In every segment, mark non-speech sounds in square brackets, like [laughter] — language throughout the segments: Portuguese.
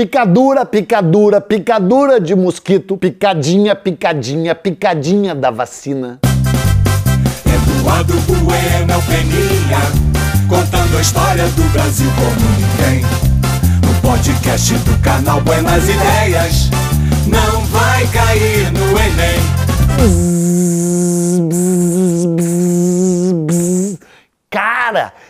Picadura, picadura, picadura de mosquito, picadinha, picadinha, picadinha da vacina. É o Peninha, contando a história do Brasil como ninguém. No podcast do canal Buenas Ideias, não vai cair no Enem.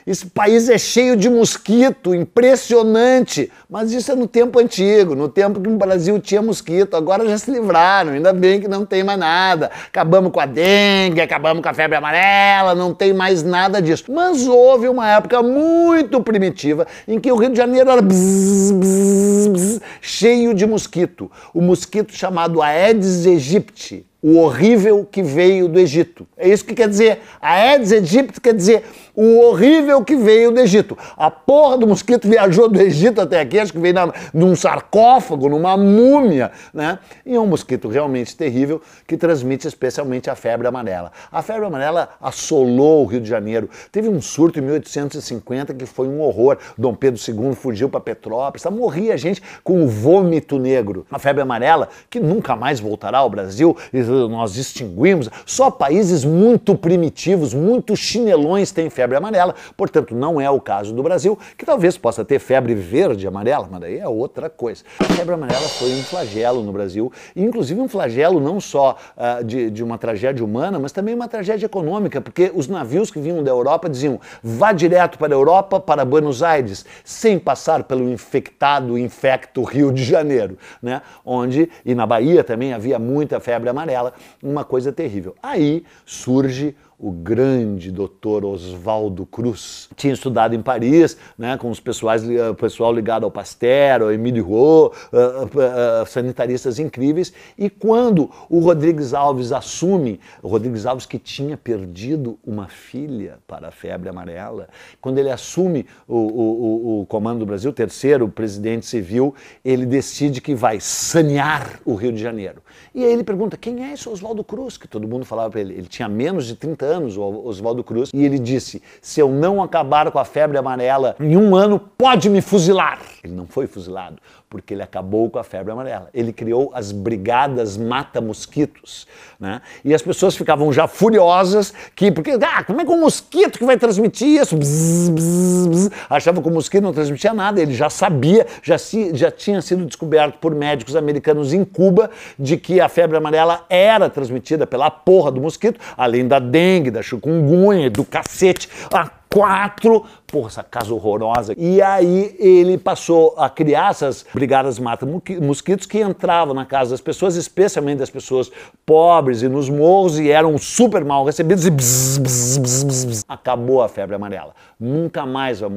Esse país é cheio de mosquito, impressionante. Mas isso é no tempo antigo, no tempo que no Brasil tinha mosquito. Agora já se livraram, ainda bem que não tem mais nada. Acabamos com a dengue, acabamos com a febre amarela, não tem mais nada disso. Mas houve uma época muito primitiva em que o Rio de Janeiro era bzz, bzz, bzz, cheio de mosquito. O mosquito chamado Aedes aegypti o horrível que veio do Egito. É isso que quer dizer. Aedes aegypti quer dizer o horrível que veio do Egito. A porra do mosquito viajou do Egito até aqui, acho que veio na, num sarcófago, numa múmia, né? E é um mosquito realmente terrível que transmite especialmente a febre amarela. A febre amarela assolou o Rio de Janeiro. Teve um surto em 1850 que foi um horror. Dom Pedro II fugiu para Petrópolis, morria gente com o vômito negro. A febre amarela, que nunca mais voltará ao Brasil, nós distinguimos, só países muito primitivos, muito chinelões têm febre amarela, portanto não é o caso do Brasil, que talvez possa ter febre verde amarela, mas daí é outra coisa. A febre amarela foi um flagelo no Brasil, inclusive um flagelo não só uh, de, de uma tragédia humana, mas também uma tragédia econômica, porque os navios que vinham da Europa diziam vá direto para a Europa, para Buenos Aires, sem passar pelo infectado, infecto Rio de Janeiro, né? onde, e na Bahia também havia muita febre amarela, uma coisa terrível. Aí surge o grande doutor Oswaldo Cruz. Tinha estudado em Paris, né, com os pessoais, o pessoal ligado ao Pasteur, ao Emílio Roux, uh, uh, uh, sanitaristas incríveis. E quando o Rodrigues Alves assume, o Rodrigues Alves que tinha perdido uma filha para a febre amarela, quando ele assume o, o, o comando do Brasil, terceiro presidente civil, ele decide que vai sanear o Rio de Janeiro. E aí ele pergunta, quem é esse Oswaldo Cruz? Que todo mundo falava para ele. Ele tinha menos de 30 anos, o Oswaldo Cruz, e ele disse: se eu não acabar com a febre amarela em um ano, pode me fuzilar. Ele não foi fuzilado, porque ele acabou com a febre amarela. Ele criou as brigadas mata-mosquitos, né? E as pessoas ficavam já furiosas que, porque, ah, como é que um mosquito que vai transmitir isso? Bzz, bzz, bzz. Achava que o mosquito não transmitia nada, ele já sabia, já, se, já tinha sido descoberto por médicos americanos em Cuba de que a febre amarela era transmitida pela porra do mosquito, além da dengue, da chikungunya, do cacete. Ah, quatro, porra, essa casa horrorosa. E aí ele passou a criar essas brigadas mata-mosquitos que entravam na casa das pessoas, especialmente das pessoas pobres e nos morros, e eram super mal recebidos e bzz, bzz, bzz, acabou a febre amarela. Nunca mais vai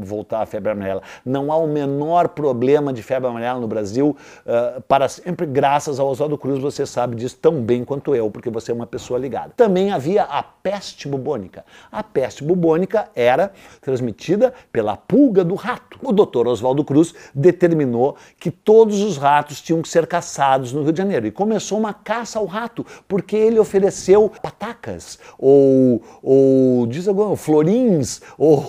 voltar a febre amarela. Não há o menor problema de febre amarela no Brasil uh, para sempre, graças ao Oswaldo Cruz, você sabe disso tão bem quanto eu, porque você é uma pessoa ligada. Também havia a peste bubônica. A peste bubônica era transmitida pela pulga do rato. O doutor Oswaldo Cruz determinou que todos os ratos tinham que ser caçados no Rio de Janeiro. E começou uma caça ao rato, porque ele ofereceu patacas, ou, ou diz agora, florins, ou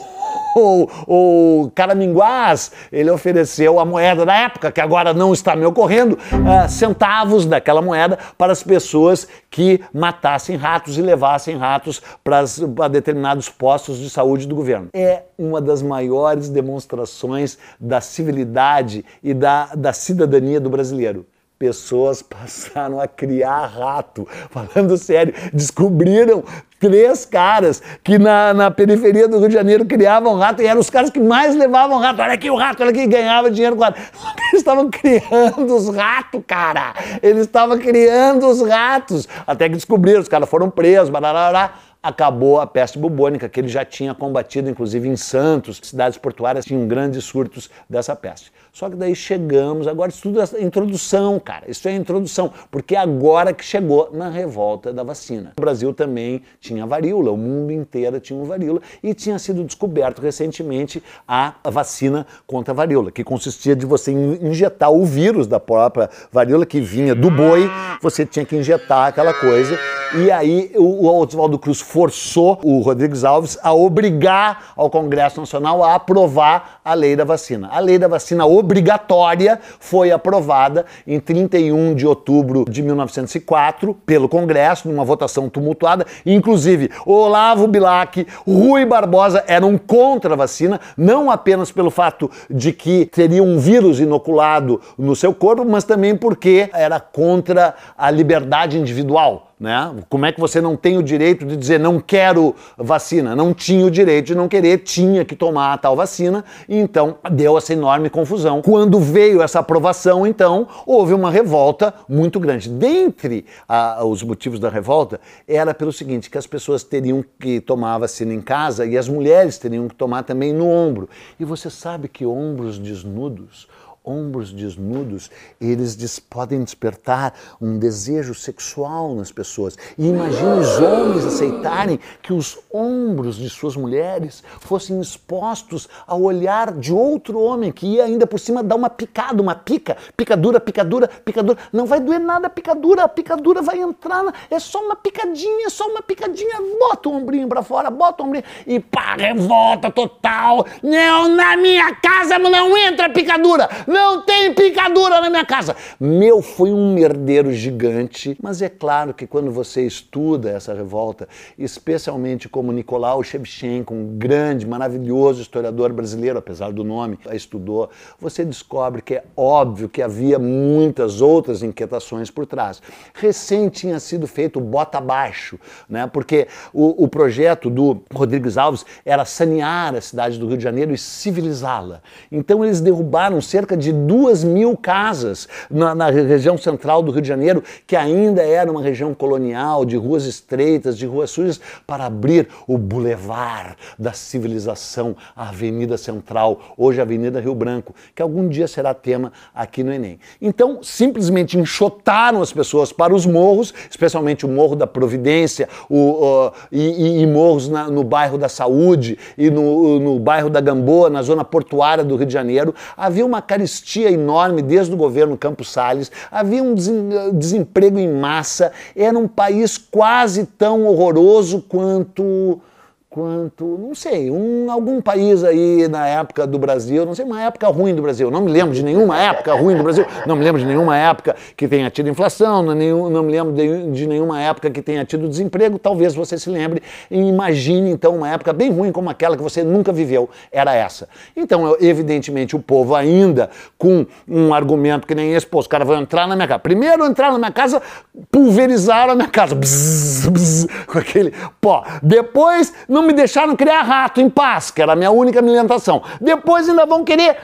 ou, ou caraminguás, ele ofereceu a moeda da época, que agora não está me ocorrendo, uh, centavos daquela moeda para as pessoas que matassem ratos e levassem ratos para determinados postos de saúde do governo. É uma das maiores demonstrações da civilidade e da, da cidadania do brasileiro pessoas [laughs] passaram a criar rato. Falando sério, descobriram três caras que na, na periferia do Rio de Janeiro criavam rato e eram os caras que mais levavam rato. Olha aqui o rato, olha aqui, ganhava dinheiro com rato. [laughs] Eles estavam criando os ratos, cara. Eles estavam criando os ratos. Até que descobriram, os caras foram presos, barará acabou a peste bubônica, que ele já tinha combatido, inclusive em Santos, cidades portuárias tinham grandes surtos dessa peste. Só que daí chegamos, agora isso tudo é introdução, cara, isso é introdução, porque é agora que chegou na revolta da vacina. O Brasil também tinha varíola, o mundo inteiro tinha varíola. E tinha sido descoberto recentemente a vacina contra a varíola, que consistia de você injetar o vírus da própria varíola que vinha do boi, você tinha que injetar aquela coisa. E aí o Oswaldo Cruz forçou o Rodrigues Alves a obrigar ao Congresso Nacional a aprovar a lei da vacina. A lei da vacina obrigatória foi aprovada em 31 de outubro de 1904 pelo Congresso, numa votação tumultuada. Inclusive, Olavo Bilac, Rui Barbosa eram contra a vacina, não apenas pelo fato de que teria um vírus inoculado no seu corpo, mas também porque era contra a liberdade individual. Né? Como é que você não tem o direito de dizer não quero vacina? Não tinha o direito de não querer, tinha que tomar a tal vacina, e então deu essa enorme confusão. Quando veio essa aprovação, então, houve uma revolta muito grande. Dentre ah, os motivos da revolta, era pelo seguinte: que as pessoas teriam que tomar a vacina em casa e as mulheres teriam que tomar também no ombro. E você sabe que ombros desnudos ombros desnudos, eles des podem despertar um desejo sexual nas pessoas. E imagine os homens aceitarem que os ombros de suas mulheres fossem expostos ao olhar de outro homem que ia ainda por cima dar uma picada, uma pica, picadura, picadura, picadura. Não vai doer nada a picadura, a picadura vai entrar, na... é só uma picadinha, é só uma picadinha, bota o ombrinho para fora, bota o ombrinho e pá, revolta total. Não, na minha casa não entra picadura. Não tem picadura na minha casa. Meu, foi um merdeiro gigante. Mas é claro que quando você estuda essa revolta, especialmente como Nicolau Shevchenko, um grande, maravilhoso historiador brasileiro, apesar do nome, estudou, você descobre que é óbvio que havia muitas outras inquietações por trás. Recém tinha sido feito bota abaixo, né? porque o, o projeto do Rodrigues Alves era sanear a cidade do Rio de Janeiro e civilizá-la. Então eles derrubaram cerca de de duas mil casas na, na, região central do Rio de Janeiro, que ainda era uma região colonial, de ruas estreitas, de ruas sujas, para abrir o bulevar da civilização, a Avenida Central, hoje a Avenida Rio Branco, que algum dia será tema aqui no Enem. Então, simplesmente enxotaram as pessoas para os morros, especialmente o Morro da Providência o, e, e, morros na, no bairro da Saúde e no, no bairro da Gamboa, na zona portuária do Rio de Janeiro. Havia uma caristia carestia enorme desde o governo Campos Salles, havia um desemprego em massa, era um país quase tão horroroso quanto quanto, não sei, um, algum país aí na época do Brasil, não sei, uma época ruim do Brasil, não me lembro de nenhuma época ruim do Brasil, não me lembro de nenhuma época que tenha tido inflação, não, nenhum, não me lembro de, de, nenhuma época que tenha tido desemprego, talvez você se lembre e imagine então uma época bem ruim como aquela que você nunca viveu, era essa. Então, evidentemente, o povo ainda com um argumento que nem esse, pô, os caras vão entrar na minha casa. Primeiro entrar na minha casa, pulverizaram a minha casa, bzz, bzz, com aquele pó. Depois, não me deixaram criar rato em paz, que era a minha única alimentação. Depois ainda vão querer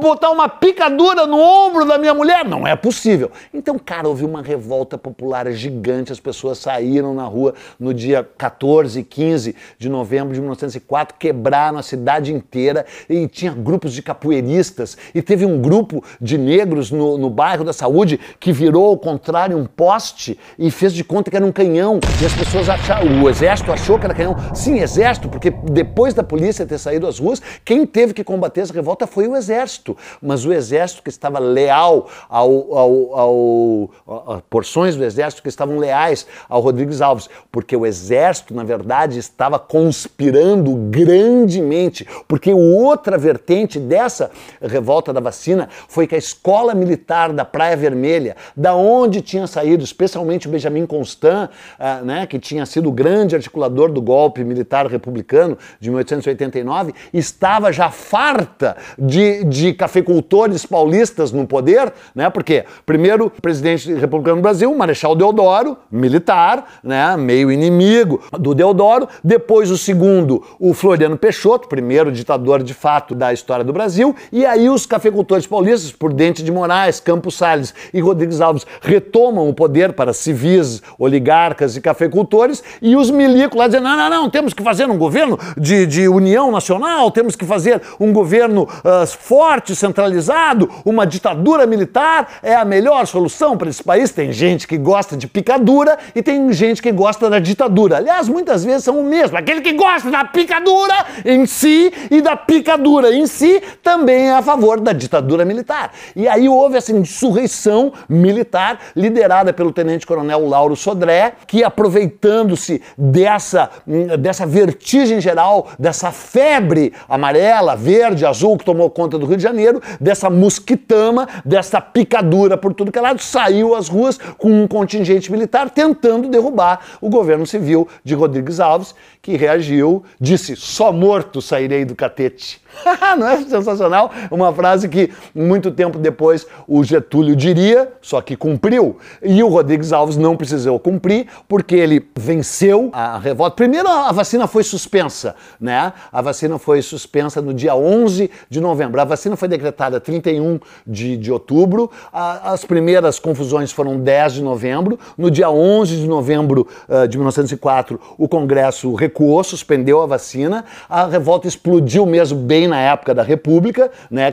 botar uma picadura no ombro da minha mulher? Não é possível. Então, cara, houve uma revolta popular gigante, as pessoas saíram na rua no dia 14 e 15 de novembro de 1904, quebraram a cidade inteira e tinha grupos de capoeiristas e teve um grupo de negros no, no bairro da Saúde que virou ao contrário um poste e fez de conta que era um canhão e as pessoas acharam, o exército achou que era canhão. Sim, exército, porque depois da polícia ter saído às ruas, quem teve que combater essa revolta foi o exército. Mas o exército que estava leal ao, ao, ao, a porções do exército que estavam leais ao Rodrigues Alves, porque o exército, na verdade, estava conspirando grandemente, porque outra vertente dessa revolta da vacina foi que a escola militar da Praia Vermelha, da onde tinha saído, especialmente o Benjamin Constant, uh, né, que tinha sido o grande articulador do golpe militar republicano de 1889, estava já farta de, de cafeicultores paulistas no poder, né? Porque primeiro presidente republicano do Brasil, Marechal Deodoro, militar, né? Meio inimigo do Deodoro. Depois o segundo, o Floriano Peixoto, primeiro ditador de fato da história do Brasil. E aí os cafeicultores paulistas, por Dente de Moraes, Campos Salles e Rodrigues Alves, retomam o poder para civis, oligarcas e cafeicultores. E os milicos lá dizendo: não, não, não, temos que fazer um governo de, de união nacional, temos que fazer um governo uh, forte, centralizado, uma ditadura militar é a melhor solução para esse país. Tem gente que gosta de picadura e tem gente que gosta da ditadura. Aliás, muitas vezes são o mesmo. Aquele que gosta da picadura em si e da picadura em si também é a favor da ditadura militar. E aí houve essa insurreição militar liderada pelo tenente-coronel Lauro Sodré, que aproveitando-se dessa, dessa vertigem geral, dessa febre amarela, verde, azul que tomou conta do Rio de Janeiro, dessa mosquitama, dessa picadura por tudo que é lado, saiu às ruas com um contingente militar tentando derrubar o governo civil de Rodrigues Alves, que reagiu, disse: só morto sairei do catete. [laughs] Não é sensacional? Uma frase que muito tempo depois o Getúlio diria, só que cumpriu. E o Rodrigues Alves não precisou cumprir, porque ele venceu a revolta. Primeiro, a vacina foi suspensa, né? A vacina foi suspensa no dia 11 de novembro. A vacina foi decretada 31 de, de outubro. A, as primeiras confusões foram 10 de novembro. No dia 11 de novembro uh, de 1904, o Congresso recuou, suspendeu a vacina. A revolta explodiu mesmo bem na época da República, né,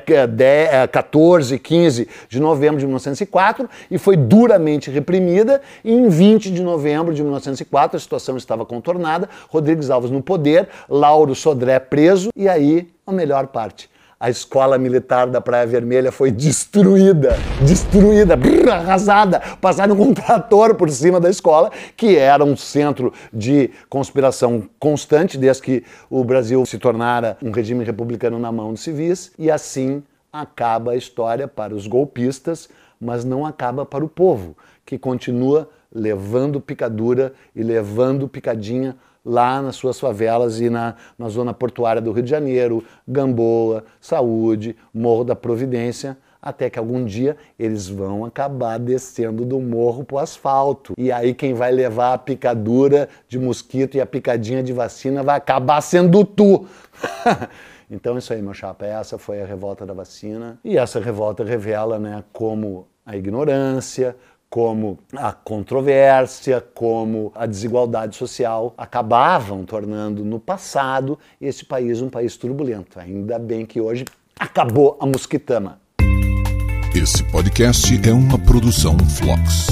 14, 15 é, de novembro de 1904, e foi duramente reprimida. E em 20 de novembro de 1904, a situação estava contornada, Rodrigues Alves no poder, Lauro Sodré preso, e aí a melhor parte a escola militar da Praia Vermelha foi destruída, destruída, brrr, arrasada. Passaram um [laughs] trator por cima da escola, que era um centro de conspiração constante desde que o Brasil se tornara um regime republicano na mão de civis. E assim acaba a história para os golpistas, mas não acaba para o povo, que continua levando picadura e levando picadinha lá nas suas favelas e na, na zona portuária do Rio de Janeiro, Gamboa, Saúde, Morro da Providência, até que algum dia eles vão acabar descendo do morro para o asfalto. E aí quem vai levar a picadura de mosquito e a picadinha de vacina vai acabar sendo tu. [laughs] então isso aí, meu chapa, essa foi a revolta da vacina. E essa revolta revela né, como a ignorância, como a controvérsia, como a desigualdade social acabavam tornando no passado esse país um país turbulento. Ainda bem que hoje acabou a mosquitama. Esse podcast é uma produção Flux.